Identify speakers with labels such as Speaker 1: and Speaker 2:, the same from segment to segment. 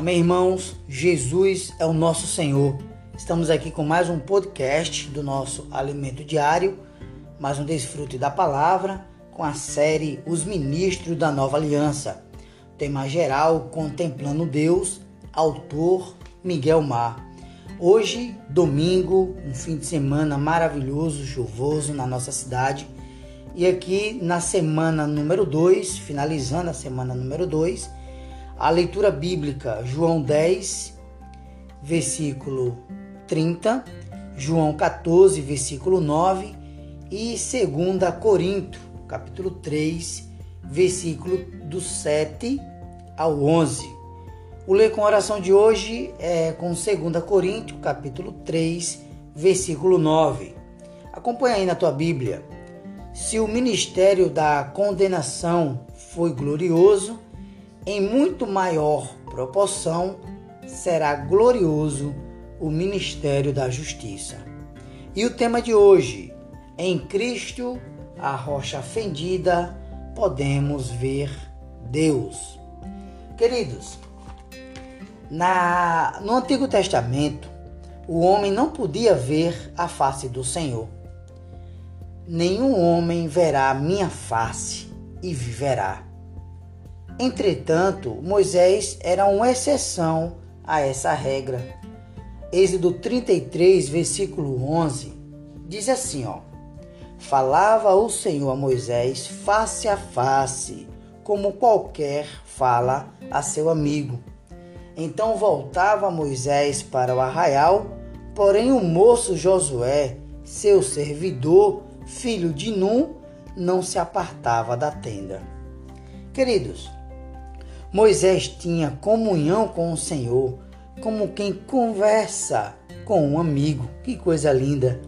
Speaker 1: Amém, irmãos? Jesus é o nosso Senhor. Estamos aqui com mais um podcast do nosso Alimento Diário, mais um desfrute da palavra com a série Os Ministros da Nova Aliança. Tema geral Contemplando Deus, autor Miguel Mar. Hoje, domingo, um fim de semana maravilhoso, chuvoso na nossa cidade. E aqui na semana número 2, finalizando a semana número 2, a leitura bíblica, João 10, versículo 30, João 14, versículo 9 e 2 Corinto, capítulo 3, versículo do 7 ao 11. O ler com oração de hoje é com 2 Coríntios, capítulo 3, versículo 9. Acompanha aí na tua Bíblia. Se o ministério da condenação foi glorioso, em muito maior proporção será glorioso o ministério da justiça. E o tema de hoje, em Cristo, a rocha fendida, podemos ver Deus. Queridos, na, no Antigo Testamento, o homem não podia ver a face do Senhor. Nenhum homem verá a minha face e viverá. Entretanto, Moisés era uma exceção a essa regra. Êxodo 33, versículo 11, diz assim, ó: Falava o Senhor a Moisés face a face, como qualquer fala a seu amigo. Então voltava Moisés para o arraial, porém o moço Josué, seu servidor, filho de Num, não se apartava da tenda. Queridos, Moisés tinha comunhão com o Senhor, como quem conversa com um amigo. Que coisa linda!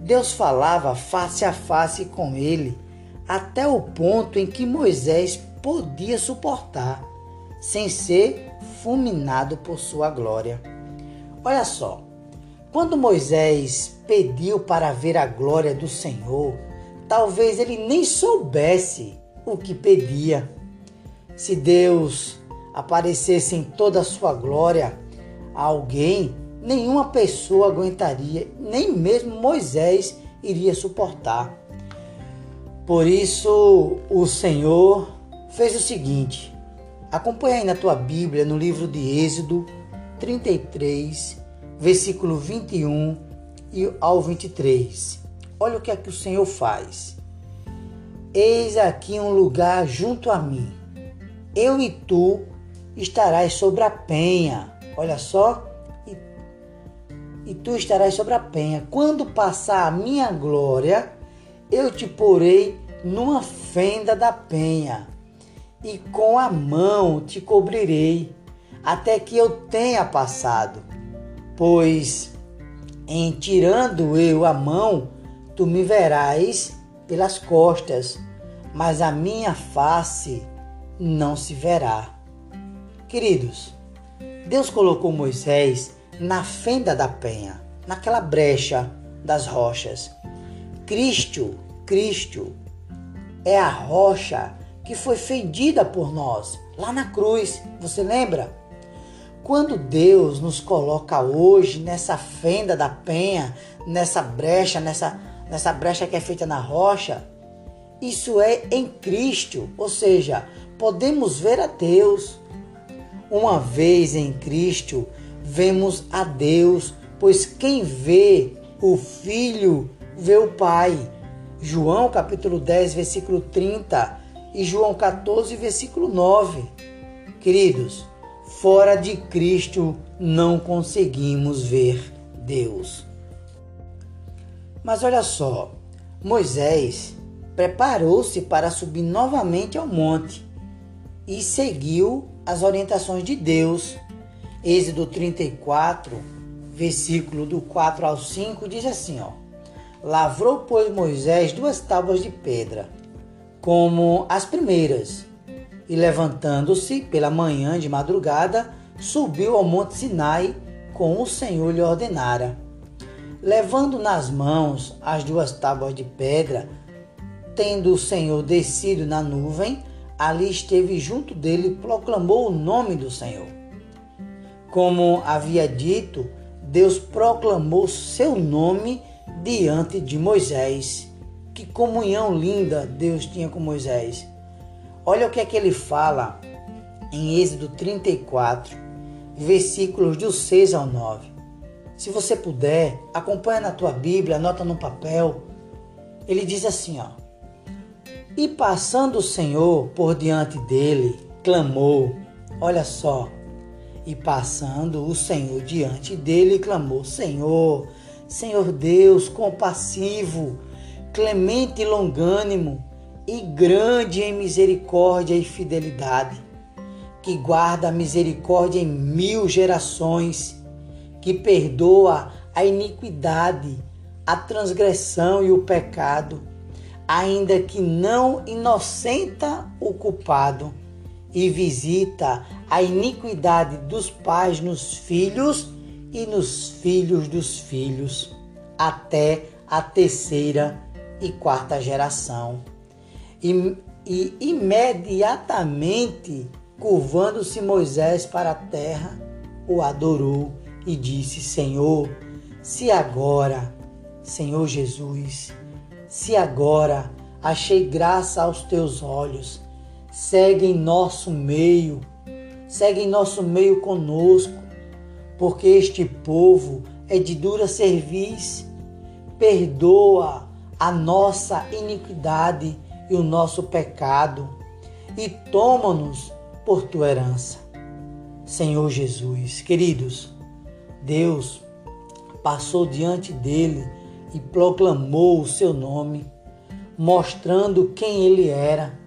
Speaker 1: Deus falava face a face com ele, até o ponto em que Moisés podia suportar, sem ser fulminado por sua glória. Olha só, quando Moisés pediu para ver a glória do Senhor, talvez ele nem soubesse o que pedia. Se Deus aparecesse em toda a sua glória a alguém, nenhuma pessoa aguentaria, nem mesmo Moisés iria suportar. Por isso, o Senhor fez o seguinte: acompanha aí na tua Bíblia, no livro de Êxodo 33, versículo 21 ao 23. Olha o que é que o Senhor faz. Eis aqui um lugar junto a mim eu e tu estarás sobre a penha. Olha só. E, e tu estarás sobre a penha. Quando passar a minha glória, eu te porei numa fenda da penha, e com a mão te cobrirei, até que eu tenha passado. Pois em tirando eu a mão, tu me verás pelas costas, mas a minha face não se verá. Queridos, Deus colocou Moisés na fenda da penha, naquela brecha das rochas. Cristo, Cristo é a rocha que foi fendida por nós lá na cruz. Você lembra? Quando Deus nos coloca hoje nessa fenda da penha, nessa brecha, nessa, nessa brecha que é feita na rocha, isso é em Cristo, ou seja, podemos ver a Deus. Uma vez em Cristo, vemos a Deus, pois quem vê o Filho vê o Pai. João capítulo 10, versículo 30 e João 14, versículo 9. Queridos, fora de Cristo não conseguimos ver Deus. Mas olha só, Moisés preparou-se para subir novamente ao monte e seguiu as orientações de Deus. Êxodo 34, versículo do 4 ao 5 diz assim, ó: Lavrou pois Moisés duas tábuas de pedra, como as primeiras, e levantando-se pela manhã de madrugada, subiu ao monte Sinai, como o Senhor lhe ordenara. Levando nas mãos as duas tábuas de pedra, tendo o Senhor descido na nuvem, ali esteve junto dele e proclamou o nome do Senhor. Como havia dito, Deus proclamou seu nome diante de Moisés. Que comunhão linda Deus tinha com Moisés. Olha o que é que ele fala em Êxodo 34, versículos do 6 ao 9. Se você puder, acompanha na tua Bíblia, anota no papel. Ele diz assim, ó: E passando o Senhor por diante dele, clamou. Olha só. E passando o Senhor diante dele, clamou: Senhor, Senhor Deus, compassivo, clemente e longânimo, e grande em misericórdia e fidelidade, que guarda a misericórdia em mil gerações, que perdoa a iniquidade, a transgressão e o pecado, ainda que não inocenta o culpado, e visita a iniquidade dos pais nos filhos e nos filhos dos filhos, até a terceira e quarta geração. E, e imediatamente, curvando-se Moisés para a terra, o adorou e disse: Senhor, se agora, Senhor Jesus, se agora achei graça aos teus olhos, segue em nosso meio, segue em nosso meio conosco, porque este povo é de dura serviço, perdoa a nossa iniquidade e o nosso pecado e toma-nos por tua herança. Senhor Jesus, queridos, Deus passou diante dele e proclamou o seu nome, mostrando quem ele era.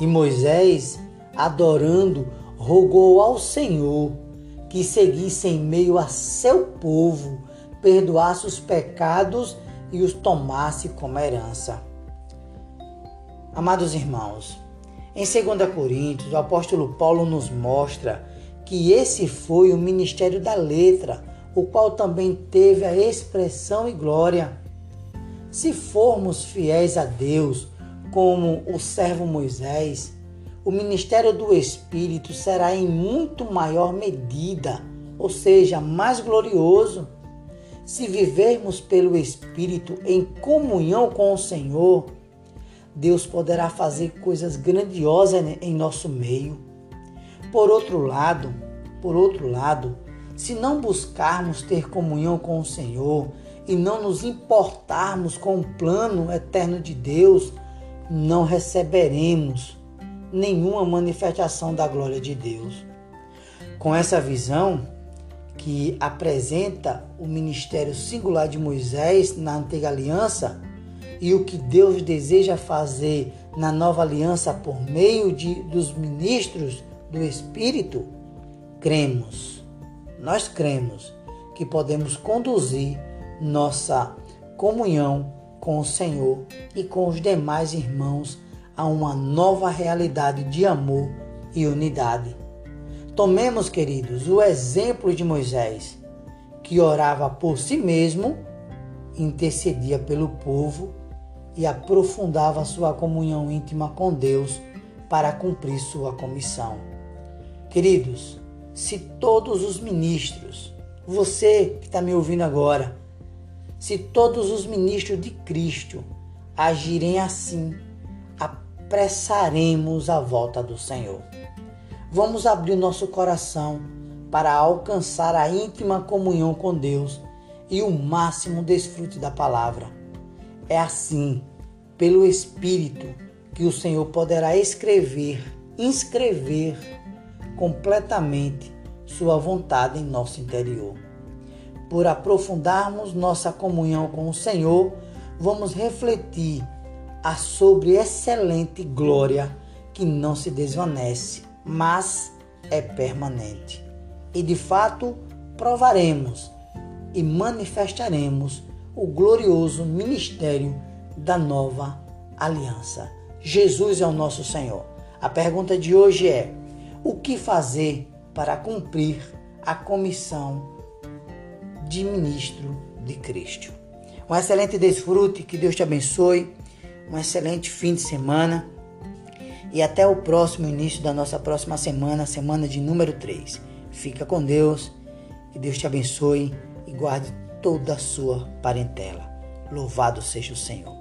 Speaker 1: E Moisés, adorando, rogou ao Senhor que seguisse em meio a seu povo, perdoasse os pecados e os tomasse como herança. Amados irmãos, em 2 Coríntios, o apóstolo Paulo nos mostra que esse foi o ministério da letra, o qual também teve a expressão e glória. Se formos fiéis a Deus, como o servo Moisés, o ministério do Espírito será em muito maior medida, ou seja, mais glorioso. Se vivermos pelo Espírito em comunhão com o Senhor, Deus poderá fazer coisas grandiosas em nosso meio. Por outro lado, por outro lado, se não buscarmos ter comunhão com o Senhor e não nos importarmos com o plano eterno de Deus, não receberemos nenhuma manifestação da glória de Deus. Com essa visão que apresenta o ministério singular de Moisés na antiga aliança, e o que Deus deseja fazer na nova aliança por meio de, dos ministros do Espírito, cremos, nós cremos que podemos conduzir nossa comunhão com o Senhor e com os demais irmãos a uma nova realidade de amor e unidade. Tomemos, queridos, o exemplo de Moisés, que orava por si mesmo, intercedia pelo povo e aprofundava sua comunhão íntima com Deus para cumprir sua comissão. Queridos, se todos os ministros, você que está me ouvindo agora, se todos os ministros de Cristo agirem assim, apressaremos a volta do Senhor. Vamos abrir nosso coração para alcançar a íntima comunhão com Deus e o máximo desfrute da palavra. É assim, pelo Espírito, que o Senhor poderá escrever, inscrever completamente Sua vontade em nosso interior. Por aprofundarmos nossa comunhão com o Senhor, vamos refletir a sobre excelente glória que não se desvanece, mas é permanente. E de fato provaremos e manifestaremos o glorioso ministério da nova aliança. Jesus é o nosso Senhor. A pergunta de hoje é: o que fazer para cumprir a comissão de ministro de Cristo? Um excelente desfrute, que Deus te abençoe, um excelente fim de semana e até o próximo início da nossa próxima semana, semana de número 3. Fica com Deus Que Deus te abençoe e guarde toda a sua parentela. Louvado seja o Senhor.